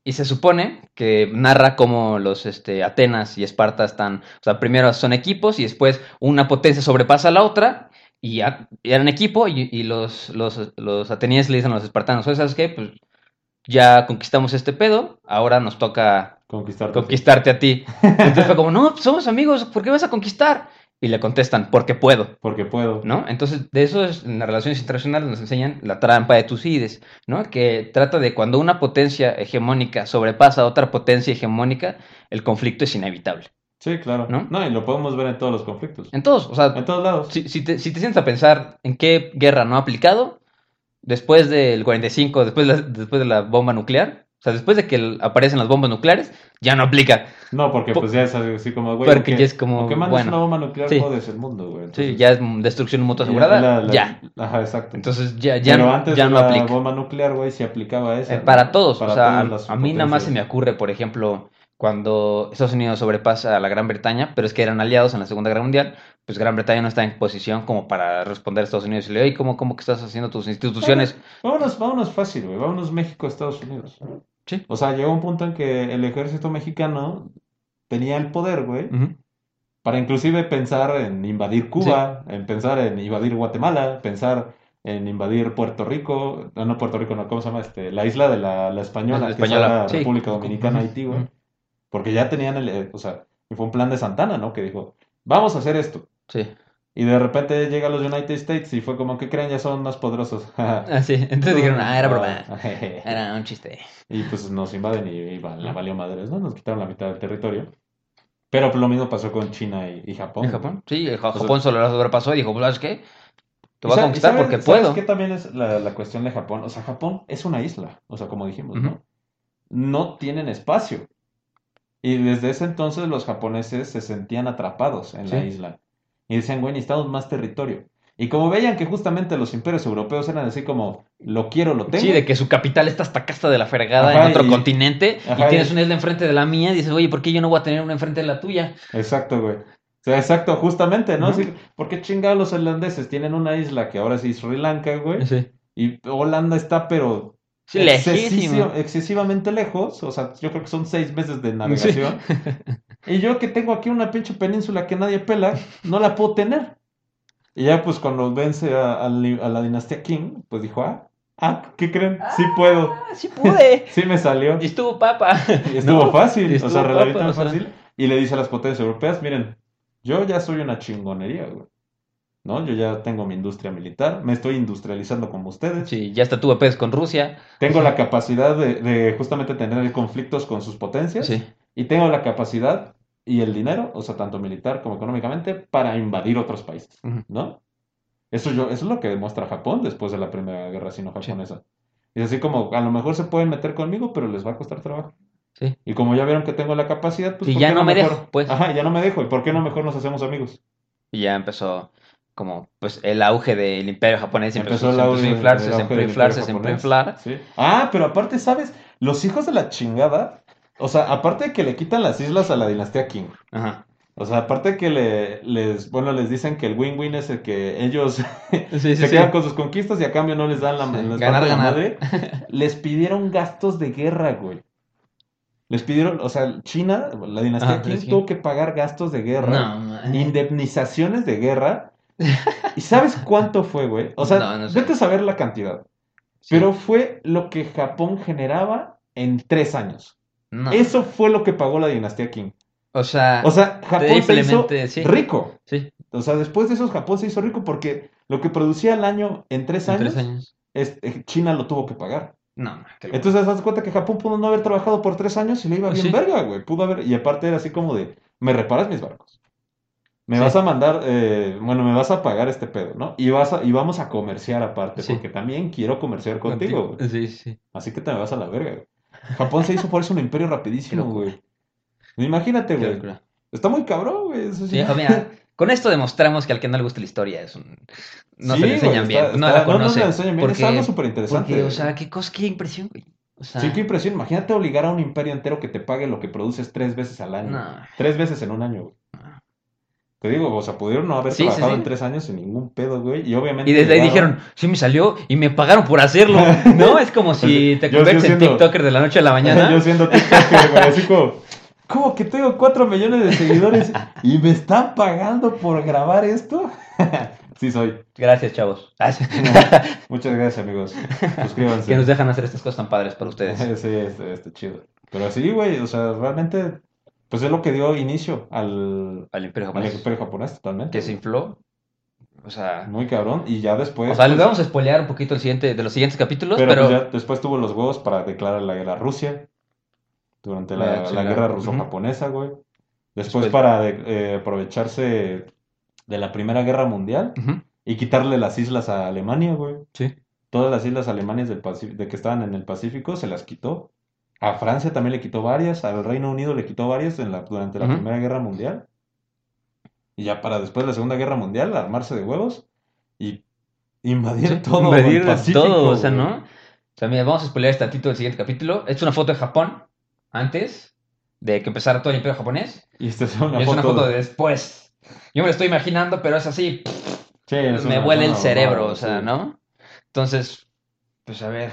Y se supone que narra cómo los este, Atenas y Esparta están. O sea, primero son equipos y después una potencia sobrepasa a la otra. Y, y eran equipo y, y los, los, los atenienses le dicen a los espartanos: "Oye, ¿sabes qué? Pues ya conquistamos este pedo, ahora nos toca Conquistar. conquistarte a ti. Entonces fue como: No, pues somos amigos, ¿por qué vas a conquistar? Y le contestan: Porque puedo. Porque puedo. ¿no? Entonces, de eso es, en las relaciones internacionales nos enseñan la trampa de Tucídides, ¿no? Que trata de cuando una potencia hegemónica sobrepasa a otra potencia hegemónica, el conflicto es inevitable. Sí, claro. ¿No? No, y lo podemos ver en todos los conflictos. En todos, o sea, En todos lados. si, si te, si te sientas a pensar en qué guerra no ha aplicado, después del 45, después de la, después de la bomba nuclear, o sea, después de que aparecen las bombas nucleares, ya no aplica. No, porque Po- pues ya es así como, güey. Porque ya es como, mandes bueno, una bomba nuclear, sí. jodes el mundo, güey. Sí, ya es destrucción mutua asegurada, la- la- ya. Ajá, exacto. Entonces ya, ya, Pero no- antes ya de no la aplica. bomba nuclear, güey, se aplicaba esa. Eh, para todos, Para o sea, a, mí nada más se me ocurre, por ejemplo, cuando Estados Unidos sobrepasa a la Gran Bretaña, pero es que eran aliados en la Segunda Guerra Mundial, pues Gran Bretaña no está en posición como para responder a Estados Unidos y le, oye, ¿cómo, cómo que estás haciendo tus instituciones? Vámonos, vámonos fácil, güey. Vámonos México, Estados Unidos. Sí. O sea, llegó un punto en que el ejército mexicano tenía el poder, güey, para inclusive pensar en invadir Cuba, en pensar en invadir Guatemala, pensar en invadir Puerto Rico, no, no Puerto Rico, no, ¿cómo se llama? Este, la isla de la, la española, La que es española, sí. República Dominicana, Haití, güey. Porque ya tenían el, eh, o sea, y fue un plan de Santana, ¿no? Que dijo, vamos a hacer esto. Sí. Y de repente llega a los United States y fue como que creen ya son más poderosos. Ah, sí. Entonces dijeron, ah, era broma. Era un chiste. Y pues nos invaden y, la valió madres, ¿no? Nos quitaron la mitad del territorio. Pero pues lo mismo pasó con China y, y Japón. ¿En Japón? Sí, el Ja- O sea- Japón solo lo sobrepasó y dijo, pues, ¿sabes qué? Te voy a conquistar sabes- porque ¿sabes puedo. qué también es la, la cuestión de Japón? O sea, Japón es una isla, o sea, como dijimos, Ujú. ¿no? No tienen espacio. Y desde ese entonces los japoneses se sentían atrapados en la isla. Y decían, güey, necesitamos más territorio. Y como veían que justamente los imperios europeos eran así como, lo quiero, lo tengo. Sí, de que su capital está hasta casa de la fregada Ajá, en otro y- continente Ajá, y tienes una isla enfrente de la mía y dices, oye, ¿por qué yo no voy a tener una enfrente de la tuya? Exacto, güey. O sea, exacto, justamente, ¿no? Sí, porque chingados los holandeses tienen una isla que ahora sí es Sri Lanka, güey. Sí, Y Holanda está, pero sí lejísimo. excesivamente lejos. O sea, yo creo que son seis meses de navegación. Y yo que tengo aquí una pinche península que nadie pela, no la puedo tener. Y ya pues cuando vence a, a li- a la dinastía King, pues dijo, ah, ah, ¿qué creen? Sí puedo. Ah, sí pude. Sí me salió. Y estuvo papa. Y estuvo No, fácil, y o sea, relativamente papa, o sea. fácil. Y le dice a las potencias europeas, miren, yo ya soy una chingonería, güey. ¿No? Yo ya tengo mi industria militar, me estoy industrializando como ustedes. Sí, ya hasta tuve pez con Rusia. Tengo la capacidad de, de justamente tener conflictos con sus potencias. Sí. Y tengo la capacidad y el dinero, o sea, tanto militar como económicamente, para invadir otros países. ¿no? Eso, yo, eso es lo que demuestra Japón después de la Primera Guerra Sino-Japonesa. Es así como, a lo mejor se pueden meter conmigo, pero les va a costar trabajo. Sí. Y como ya vieron que tengo la capacidad, pues Y ¿por ya qué no me mejor? dejo, pues. Ajá, ya no me dejo. ¿Y por qué no mejor nos hacemos amigos? Y ya empezó como pues el auge del imperio japonés. Empezó Empezó, empezó a inflarse, del inflarse, inflar. Sí. Ah, pero aparte, ¿sabes? Los hijos de la chingada, o sea, aparte de que le quitan las islas a la dinastía King, Ajá. o sea, aparte de que le, les, bueno, les dicen que el win-win es el que ellos Sí, se sí, quedan con sus conquistas y a cambio no les dan la, les ganar, parten la ganar. madre, les pidieron gastos de guerra, güey. Les pidieron, o sea, China, la dinastía Ajá, King tuvo que pagar gastos de guerra. No, indemnizaciones de guerra. ¿Y sabes cuánto fue, güey? O sea, No, no sé. vete a saber la cantidad. Sí. Pero fue lo que Japón generaba en tres años. No. Eso fue lo que pagó la dinastía King. O sea, O sea, Japón se hizo sí. rico. sí, O sea, después de eso Japón se hizo rico porque lo que producía al año en tres en años, tres años. es- eh, China lo tuvo que pagar. No, locura. Entonces, das cuenta que Japón pudo no haber trabajado por tres años y le iba bien Sí. verga, güey. Pudo haber, y aparte era así como de, me reparas mis barcos. Me Sí. vas a mandar, eh, bueno, me vas a pagar este pedo, ¿no? Y vas a, y vamos a comerciar aparte, Sí. porque también quiero comerciar contigo, güey. Sí, sí. Así que te me vas a la verga, güey. Japón se hizo por eso un imperio rapidísimo, güey. Imagínate, güey. Está muy cabrón, güey. Eso sí. Mira, con esto demostramos que al que no le gusta la historia es un... no Sí, se le enseñan güey, bien, está- no no, se le enseñan bien, es porque, algo súper interesante. porque, o sea, qué cosa, qué impresión, güey. O sea, Sí, qué impresión. Imagínate obligar a un imperio entero que te pague lo que produces tres veces al año. No. Tres veces en un año, güey. Te digo, o sea, pudieron no haber Sí, trabajado sí. en tres años sin ningún pedo, güey. Y obviamente. Y desde ahí dijeron, sí me salió y me pagaron por hacerlo. No, es como si te conviertes en siendo- TikToker de la noche a la mañana. Yo siendo TikToker, güey, así como. ¿Cómo que tengo cuatro millones de seguidores y me están pagando por grabar esto? sí, soy. Gracias, chavos. Muchas gracias, amigos. Suscríbanse. que nos dejan hacer estas cosas tan padres para ustedes. Sí, está, está chido. Pero sí, güey, o sea, realmente, pues es lo que dio inicio al, Al Imperio al Japonés. imperio japonés totalmente. Que se infló. O sea, Muy cabrón. Y ya después. o sea, pues, vamos a spoilear un poquito el siguiente, de los siguientes capítulos, pero, pero, pues, ya después tuvo los huevos para declarar la guerra a Rusia. Durante la, guerra ruso-japonesa, güey. Después Después- para de- eh, aprovecharse de la Primera Guerra Mundial y quitarle las islas a Alemania, güey. sí. Todas las islas alemanas del Pacífico, de que estaban en el Pacífico se las quitó. A Francia también le quitó varias, al Reino Unido le quitó varias en la, durante la. Primera Guerra Mundial. Y ya para después de la Segunda Guerra Mundial, armarse de huevos y invadir todo invadir el Pacífico, todo, o sea. ¿no? O sea, mira, vamos a spoilear tantito el siguiente capítulo. Es una foto de Japón antes de que empezara todo el Imperio japonés. Y esta es una y es una foto de después. Yo me lo estoy imaginando, pero es así. Sí, es me huele el cerebro, o sea, sí. ¿no? Entonces, pues a ver.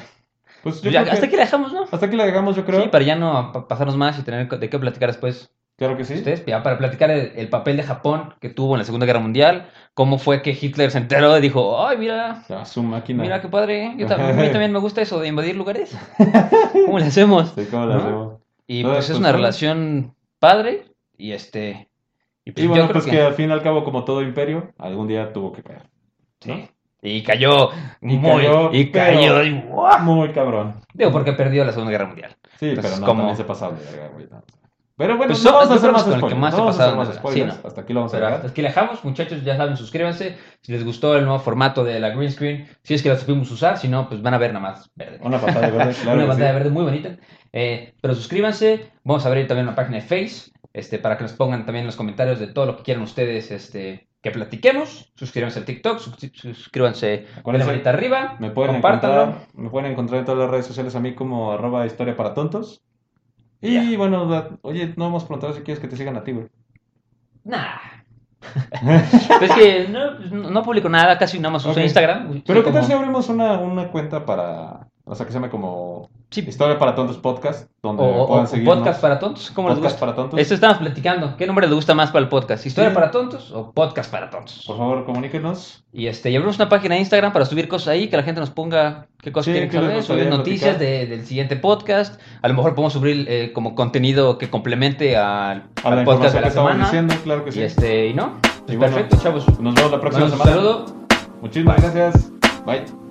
Pues yo Ya, creo hasta que- aquí la dejamos, ¿no? hasta aquí la dejamos, yo creo. Sí, para ya no pa- pasarnos más y tener de qué platicar después. Claro que sí. ustedes, ya para platicar el, el papel de Japón que tuvo en la Segunda Guerra Mundial, cómo fue que Hitler se enteró y dijo, ay, mira, Ya, su máquina. mira qué padre, yo ta- a mí también me gusta eso de invadir lugares. ¿Cómo le hacemos? Sí, ¿cómo ¿No? hacemos? Y pues es una fue- relación padre y este... Y pues Y bueno, yo creo pues que... al fin y al cabo, como todo imperio, algún día tuvo que caer. Sí. Y cayó Y muy... cayó, y cayó... Muy cabrón. Digo, porque perdió la Segunda Guerra Mundial. Sí, Entonces, pero no, como- también se no. Pero bueno, Pues no vamos a hacer más spoilers. más no se vamos a hacer pasaron más de- sí, spoilers. ¿no? Hasta aquí lo vamos a Pero dejar. hasta aquí dejamos, muchachos, ya saben, suscríbanse. Si les gustó el nuevo formato de la green screen, si es que la supimos usar, si no, pues van a ver nada más verde. Una pantalla verde, claro. una pantalla sí. verde muy bonita. Eh, pero suscríbanse, vamos a abrir también una página de Face, este, para que nos pongan también en los comentarios de todo lo que quieran ustedes que platiquemos. Suscríbanse al TikTok, sus- suscríbanse manita arriba, Me pueden, encontrar, me pueden encontrar en todas las redes sociales a mí como arroba historia para tontos. Y bueno, da- oye, no hemos preguntado si quieres que te sigan a ti, güey. Nah. Pues es que no, no publico nada, casi nada más uso. Instagram. Pero ¿qué tal como- si abrimos una, una cuenta para, o sea, que se llame como Sí. Historia para Tontos Podcast, donde O, puedan o seguirnos. podcast para tontos, ¿cómo les Podcast gusta? para tontos. Esto estamos platicando. ¿Qué nombre les gusta más para el podcast? ¿Historia Sí. para tontos o podcast para tontos? Por favor, comuníquenos. Y este, y abrimos una página de Instagram para subir cosas ahí, que la gente nos ponga qué cosas Sí, quieren les saber, subir noticias de- del siguiente podcast. A lo mejor podemos subir eh, como contenido que complemente al, A al la podcast de que la estamos semana. diciendo, claro que Y sí. este, y no, pues Y bueno, perfecto, chavos. Nos vemos la próxima Bueno, un semana. saludo. Muchísimas gracias. Bye.